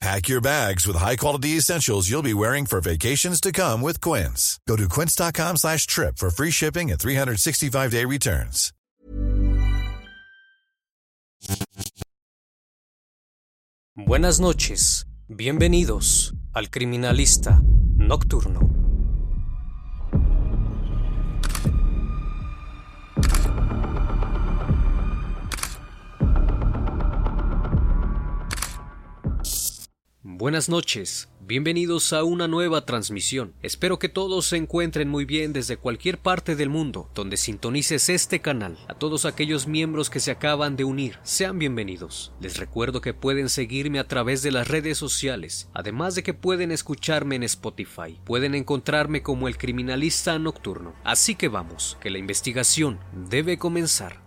Pack your bags with high-quality essentials you'll be wearing for vacations to come with Quince. Go to quince.com slash trip for free shipping and 365-day returns. Buenas noches, bienvenidos al Criminalista Nocturno. Buenas noches, bienvenidos a una nueva transmisión. Espero que todos se encuentren muy bien desde cualquier parte del mundo donde sintonices este canal. A todos aquellos miembros que se acaban de unir, sean bienvenidos. Les recuerdo que pueden seguirme a través de las redes sociales, además de que pueden escucharme en Spotify. Pueden encontrarme como el criminalista nocturno. Así que vamos, que la investigación debe comenzar.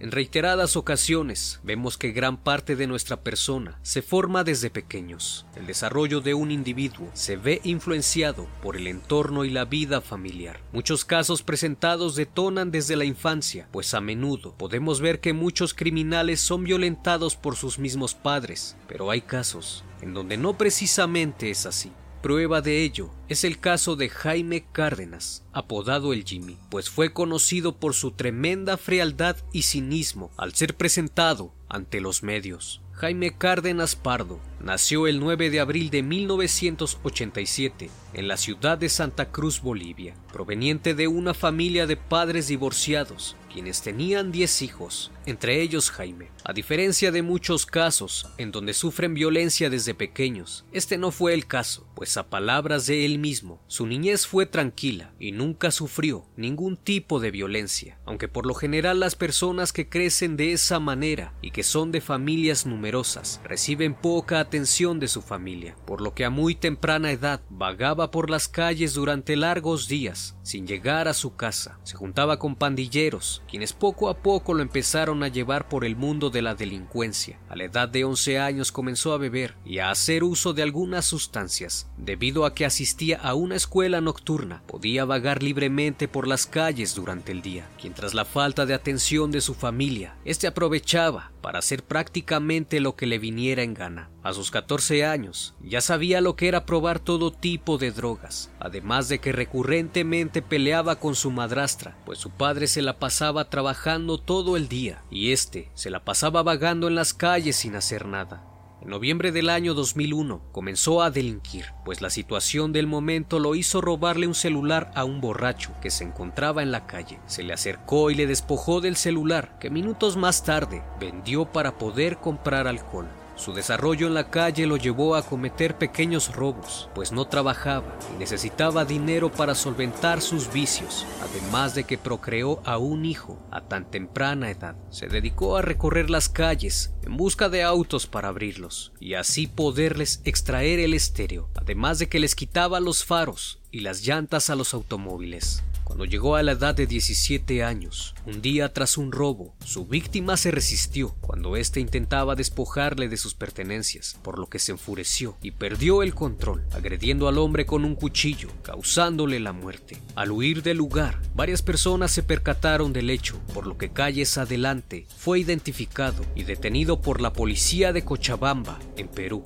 En reiteradas ocasiones vemos que gran parte de nuestra persona se forma desde pequeños. El desarrollo de un individuo se ve influenciado por el entorno y la vida familiar. Muchos casos presentados detonan desde la infancia, pues a menudo podemos ver que muchos criminales son violentados por sus mismos padres, pero hay casos en donde no precisamente es así. Prueba de ello es el caso de Jaime Cárdenas, apodado el Jimmy, pues fue conocido por su tremenda frialdad y cinismo al ser presentado ante los medios. Jaime Cárdenas Pardo nació el 9 de abril de 1987 en la ciudad de Santa Cruz, Bolivia, proveniente de una familia de padres divorciados, quienes tenían 10 hijos, entre ellos Jaime. A diferencia de muchos casos en donde sufren violencia desde pequeños, este no fue el caso, pues a palabras de él mismo, su niñez fue tranquila y nunca sufrió ningún tipo de violencia, aunque por lo general las personas que crecen de esa manera y que son de familias numerosas reciben poca atención de su familia, por lo que a muy temprana edad vagaba por las calles durante largos días sin llegar a su casa, se juntaba con pandilleros, quienes poco a poco lo empezaron a llevar por el mundo de la delincuencia. A la edad de 11 años comenzó a beber y a hacer uso de algunas sustancias. Debido a que asistía a una escuela nocturna, podía vagar libremente por las calles durante el día, quien tras la falta de atención de su familia, este aprovechaba para hacer prácticamente lo que le viniera en gana. 14 años ya sabía lo que era probar todo tipo de drogas, además de que recurrentemente peleaba con su madrastra, pues su padre se la pasaba trabajando todo el día y este se la pasaba vagando en las calles sin hacer nada. En noviembre del año 2001 comenzó a delinquir, pues la situación del momento lo hizo robarle un celular a un borracho que se encontraba en la calle. Se le acercó y le despojó del celular, que minutos más tarde vendió para poder comprar alcohol. Su desarrollo en la calle lo llevó a cometer pequeños robos, pues no trabajaba y necesitaba dinero para solventar sus vicios, además de que procreó a un hijo a tan temprana edad. Se dedicó a recorrer las calles en busca de autos para abrirlos y así poderles extraer el estéreo, además de que les quitaba los faros y las llantas a los automóviles. Cuando llegó a la edad de 17 años, un día tras un robo, su víctima se resistió cuando éste intentaba despojarle de sus pertenencias, por lo que se enfureció y perdió el control, agrediendo al hombre con un cuchillo, causándole la muerte. Al huir del lugar, varias personas se percataron del hecho, por lo que calles adelante fue identificado y detenido por la policía de Cochabamba, en Perú.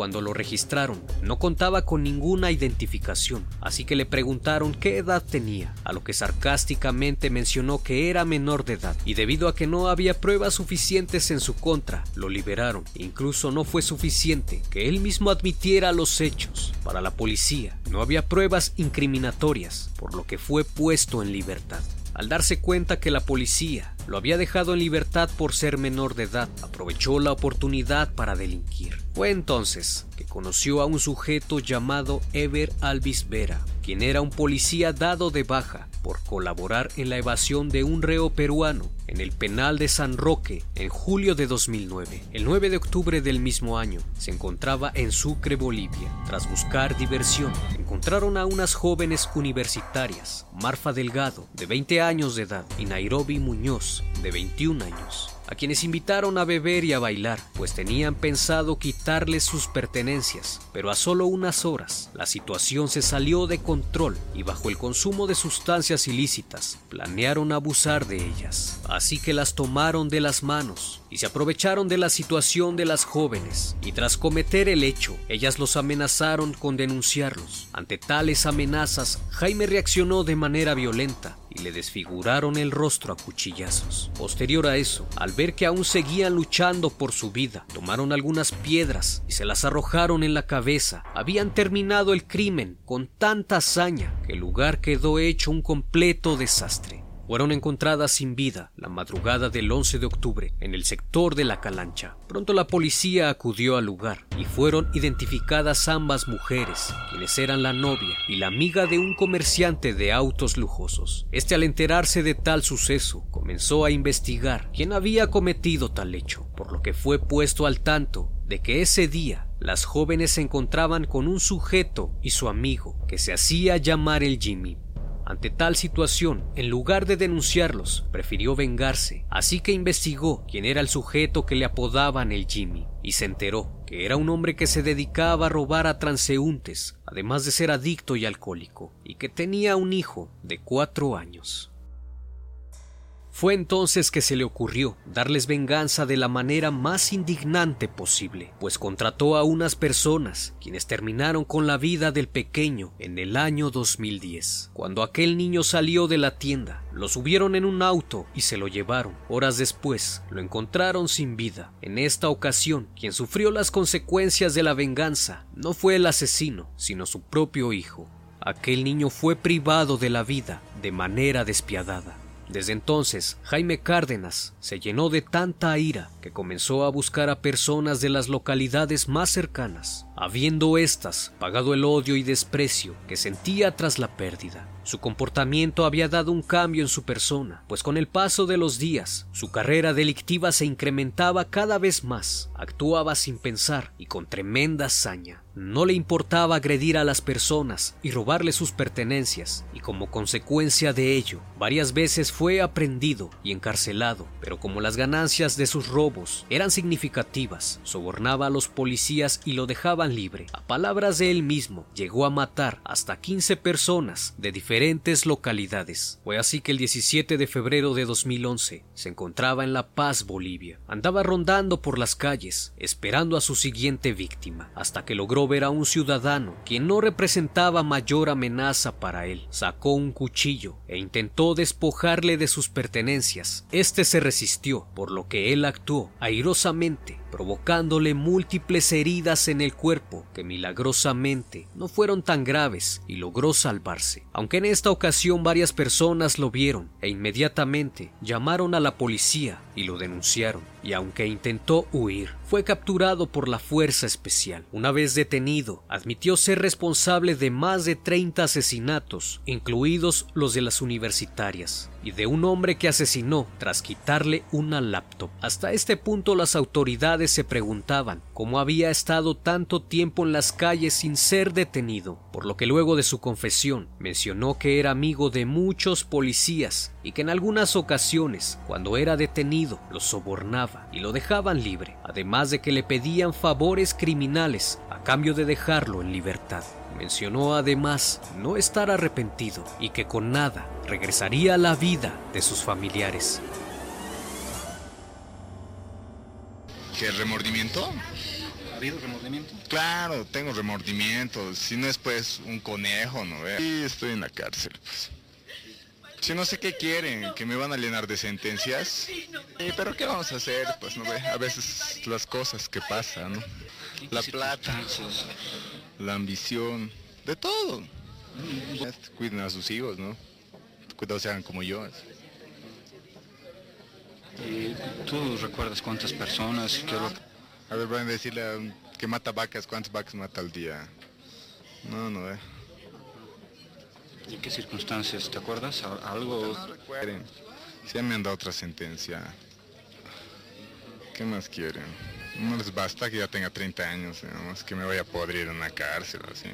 Cuando lo registraron, no contaba con ninguna identificación, así que le preguntaron qué edad tenía, a lo que sarcásticamente mencionó que era menor de edad, y debido a que no había pruebas suficientes en su contra, lo liberaron. Incluso no fue suficiente que él mismo admitiera los hechos. Para la policía, no había pruebas incriminatorias, por lo que fue puesto en libertad. Al darse cuenta que la policía lo había dejado en libertad por ser menor de edad, aprovechó la oportunidad para delinquir. Fue entonces que conoció a un sujeto llamado Ever Alvis Vera, quien era un policía dado de baja por colaborar en la evasión de un reo peruano en el penal de San Roque en julio de 2009. El 9 de octubre del mismo año se encontraba en Sucre, Bolivia. Tras buscar diversión, encontraron a unas jóvenes universitarias, Marfa Delgado, de 20 años de edad, y Nairobi Muñoz, de 21 años a quienes invitaron a beber y a bailar, pues tenían pensado quitarles sus pertenencias, pero a solo unas horas la situación se salió de control y bajo el consumo de sustancias ilícitas planearon abusar de ellas. Así que las tomaron de las manos y se aprovecharon de la situación de las jóvenes y tras cometer el hecho, ellas los amenazaron con denunciarlos. Ante tales amenazas, Jaime reaccionó de manera violenta y le desfiguraron el rostro a cuchillazos. Posterior a eso, al ver que aún seguían luchando por su vida, tomaron algunas piedras y se las arrojaron en la cabeza. Habían terminado el crimen con tanta hazaña que el lugar quedó hecho un completo desastre fueron encontradas sin vida la madrugada del 11 de octubre en el sector de la Calancha. Pronto la policía acudió al lugar y fueron identificadas ambas mujeres, quienes eran la novia y la amiga de un comerciante de autos lujosos. Este al enterarse de tal suceso comenzó a investigar quién había cometido tal hecho, por lo que fue puesto al tanto de que ese día las jóvenes se encontraban con un sujeto y su amigo que se hacía llamar el Jimmy. Ante tal situación, en lugar de denunciarlos, prefirió vengarse, así que investigó quién era el sujeto que le apodaban el Jimmy, y se enteró que era un hombre que se dedicaba a robar a transeúntes, además de ser adicto y alcohólico, y que tenía un hijo de cuatro años. Fue entonces que se le ocurrió darles venganza de la manera más indignante posible, pues contrató a unas personas quienes terminaron con la vida del pequeño en el año 2010. Cuando aquel niño salió de la tienda, lo subieron en un auto y se lo llevaron. Horas después, lo encontraron sin vida. En esta ocasión, quien sufrió las consecuencias de la venganza no fue el asesino, sino su propio hijo. Aquel niño fue privado de la vida de manera despiadada. Desde entonces, Jaime Cárdenas se llenó de tanta ira que comenzó a buscar a personas de las localidades más cercanas, habiendo éstas pagado el odio y desprecio que sentía tras la pérdida. Su comportamiento había dado un cambio en su persona, pues con el paso de los días, su carrera delictiva se incrementaba cada vez más, actuaba sin pensar y con tremenda hazaña. No le importaba agredir a las personas y robarle sus pertenencias, y como consecuencia de ello, varias veces fue aprendido y encarcelado, pero como las ganancias de sus robos eran significativas, sobornaba a los policías y lo dejaban libre. A palabras de él mismo, llegó a matar hasta 15 personas de diferentes localidades. Fue así que el 17 de febrero de 2011 se encontraba en La Paz, Bolivia. Andaba rondando por las calles, esperando a su siguiente víctima, hasta que logró ver a un ciudadano quien no representaba mayor amenaza para él. Sacó un cuchillo e intentó despojarle de sus pertenencias. Este se resistió, por lo que él actuó airosamente, provocándole múltiples heridas en el cuerpo que milagrosamente no fueron tan graves y logró salvarse. Aunque en esta ocasión varias personas lo vieron e inmediatamente llamaron a la policía y lo denunciaron, y aunque intentó huir, fue capturado por la Fuerza Especial. Una vez detenido, admitió ser responsable de más de 30 asesinatos, incluidos los de las universitarias, y de un hombre que asesinó tras quitarle una laptop. Hasta este punto las autoridades se preguntaban cómo había estado tanto tiempo en las calles sin ser detenido, por lo que luego de su confesión mencionó que era amigo de muchos policías y que en algunas ocasiones, cuando era detenido, lo sobornaba y lo dejaban libre, además de que le pedían favores criminales a cambio de dejarlo en libertad. Mencionó además no estar arrepentido y que con nada regresaría a la vida de sus familiares. ¿Qué remordimiento? ¿Ha habido remordimiento? Claro, tengo remordimiento. Si no es pues un conejo, ¿no? Sí, estoy en la cárcel, pues. Si no sé qué quieren, que me van a llenar de sentencias. Sí, pero ¿qué vamos a hacer? Pues no ve, a veces las cosas que pasan, ¿no? La plata, la ambición, de todo. Cuiden a sus hijos, ¿no? Cuidado sean como yo. ¿Y tú recuerdas cuántas personas? Lo... A ver, van a decirle que mata vacas, ¿cuántas vacas mata al día? No, no, eh. ¿Y qué circunstancias? ¿Te acuerdas? ¿Al- ¿Algo? No recuerden. Si ya me han dado otra sentencia. ¿Qué más quieren? No les basta que ya tenga 30 años, digamos, que me vaya a podrir en una cárcel, así.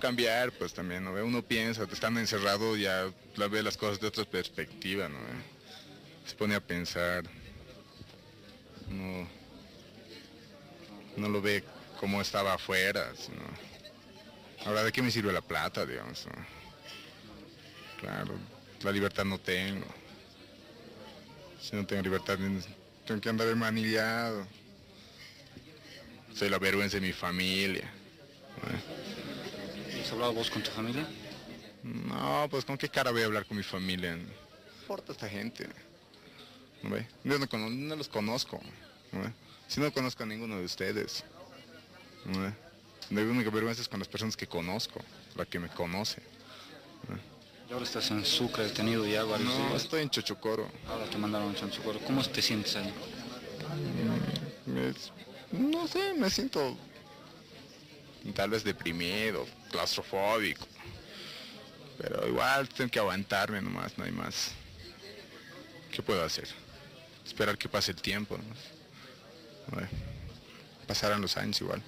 Cambiar, pues también, ¿no? Uno piensa, estando encerrado ya la ve las cosas de otra perspectiva, ¿no? Se pone a pensar. No, no lo ve como estaba afuera, sino... Ahora, ¿de qué me sirve la plata, digamos? Claro, la libertad no tengo. Si no tengo libertad, tengo que andar manillado. Soy la vergüenza de mi familia. ¿Has hablado vos con tu familia? No, pues con qué cara voy a hablar con mi familia. No importa esta gente. ¿No ve? Yo no, no los conozco. ¿no ve? Si no conozco a ninguno de ustedes. ¿no ve? La única vergüenza es con las personas que conozco, la que me conoce. Y ahora estás en Sucre detenido ya varios No, días. estoy en Chochocoro. Ahora te mandaron a Chanchucoro. ¿Cómo te sientes ahí? Es- no sé, me siento tal vez deprimido, claustrofóbico. Pero igual tengo que aguantarme nomás, no hay más. ¿Qué puedo hacer? Esperar que pase el tiempo. ¿no? Bueno, pasarán los años igual.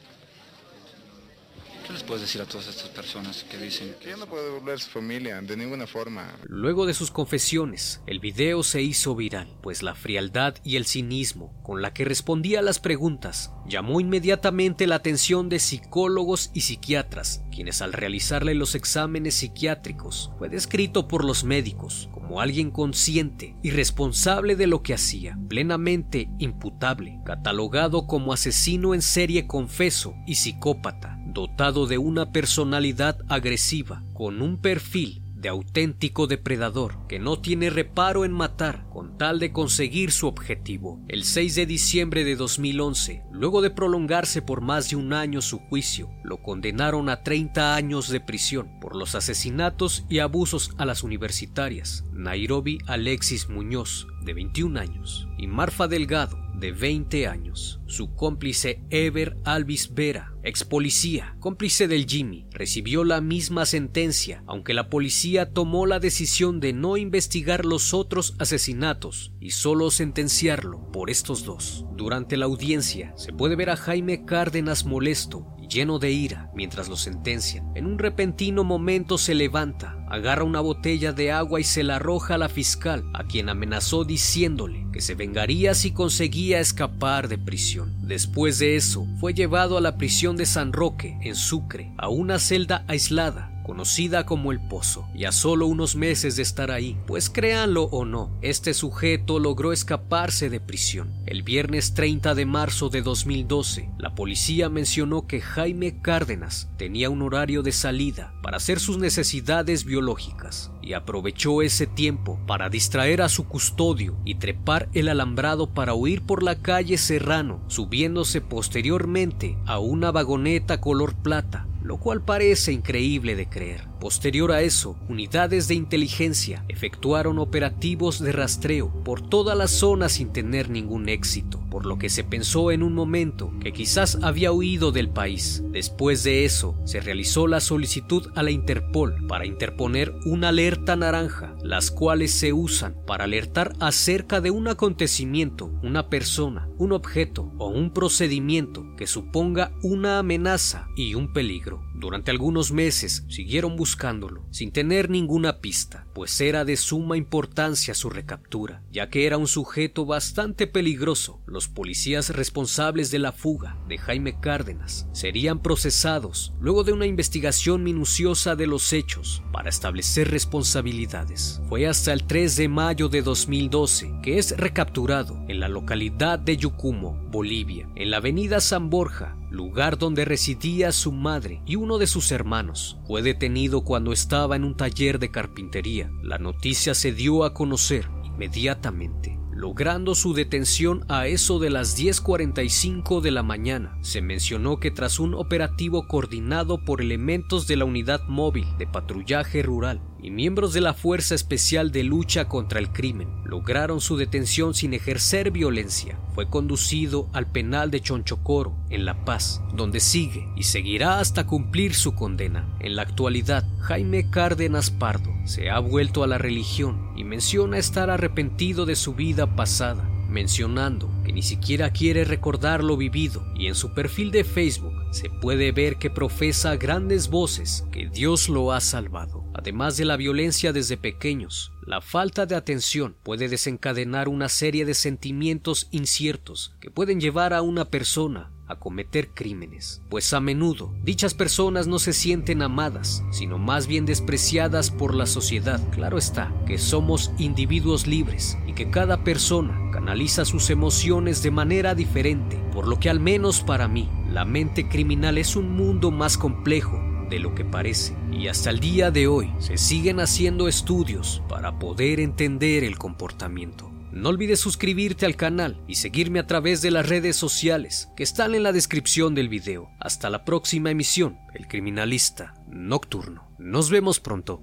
¿Qué les puedes decir a todas estas personas que dicen Que ya no puedo volver a su familia, de ninguna forma. Luego de sus confesiones, el video se hizo viral, pues la frialdad y el cinismo con la que respondía a las preguntas llamó inmediatamente la atención de psicólogos y psiquiatras, quienes al realizarle los exámenes psiquiátricos fue descrito por los médicos como alguien consciente y responsable de lo que hacía, plenamente imputable, catalogado como asesino en serie confeso y psicópata, dotado de una personalidad agresiva, con un perfil de auténtico depredador que no tiene reparo en matar con tal de conseguir su objetivo. El 6 de diciembre de 2011, luego de prolongarse por más de un año su juicio, lo condenaron a 30 años de prisión por los asesinatos y abusos a las universitarias Nairobi Alexis Muñoz, de 21 años, y Marfa Delgado, de 20 años. Su cómplice Ever Alvis Vera, ex policía, cómplice del Jimmy, recibió la misma sentencia, aunque la policía tomó la decisión de no investigar los otros asesinatos y solo sentenciarlo por estos dos. Durante la audiencia se puede ver a Jaime Cárdenas molesto lleno de ira mientras lo sentencian. En un repentino momento se levanta, agarra una botella de agua y se la arroja a la fiscal, a quien amenazó diciéndole que se vengaría si conseguía escapar de prisión. Después de eso, fue llevado a la prisión de San Roque, en Sucre, a una celda aislada conocida como el Pozo, y a solo unos meses de estar ahí, pues créanlo o no, este sujeto logró escaparse de prisión. El viernes 30 de marzo de 2012, la policía mencionó que Jaime Cárdenas tenía un horario de salida para hacer sus necesidades biológicas y aprovechó ese tiempo para distraer a su custodio y trepar el alambrado para huir por la calle Serrano, subiéndose posteriormente a una vagoneta color plata lo cual parece increíble de creer. Posterior a eso, unidades de inteligencia efectuaron operativos de rastreo por toda la zona sin tener ningún éxito, por lo que se pensó en un momento que quizás había huido del país. Después de eso, se realizó la solicitud a la Interpol para interponer una alerta naranja, las cuales se usan para alertar acerca de un acontecimiento, una persona, un objeto o un procedimiento que suponga una amenaza y un peligro. Durante algunos meses siguieron buscándolo, sin tener ninguna pista, pues era de suma importancia su recaptura, ya que era un sujeto bastante peligroso. Los policías responsables de la fuga de Jaime Cárdenas serían procesados luego de una investigación minuciosa de los hechos para establecer responsabilidades. Fue hasta el 3 de mayo de 2012 que es recapturado en la localidad de Yucumo, Bolivia, en la avenida San Borja, lugar donde residía su madre y uno de sus hermanos. Fue detenido cuando estaba en un taller de carpintería. La noticia se dio a conocer inmediatamente logrando su detención a eso de las 10.45 de la mañana. Se mencionó que tras un operativo coordinado por elementos de la unidad móvil de patrullaje rural y miembros de la Fuerza Especial de Lucha contra el Crimen lograron su detención sin ejercer violencia. Fue conducido al penal de Chonchocoro, en La Paz, donde sigue y seguirá hasta cumplir su condena. En la actualidad, Jaime Cárdenas Pardo se ha vuelto a la religión y menciona estar arrepentido de su vida pasada, mencionando que ni siquiera quiere recordar lo vivido y en su perfil de Facebook se puede ver que profesa grandes voces que Dios lo ha salvado. Además de la violencia desde pequeños, la falta de atención puede desencadenar una serie de sentimientos inciertos que pueden llevar a una persona a cometer crímenes, pues a menudo dichas personas no se sienten amadas, sino más bien despreciadas por la sociedad. Claro está que somos individuos libres y que cada persona canaliza sus emociones de manera diferente, por lo que al menos para mí, la mente criminal es un mundo más complejo de lo que parece. Y hasta el día de hoy se siguen haciendo estudios para poder entender el comportamiento. No olvides suscribirte al canal y seguirme a través de las redes sociales que están en la descripción del video. Hasta la próxima emisión, El Criminalista Nocturno. Nos vemos pronto.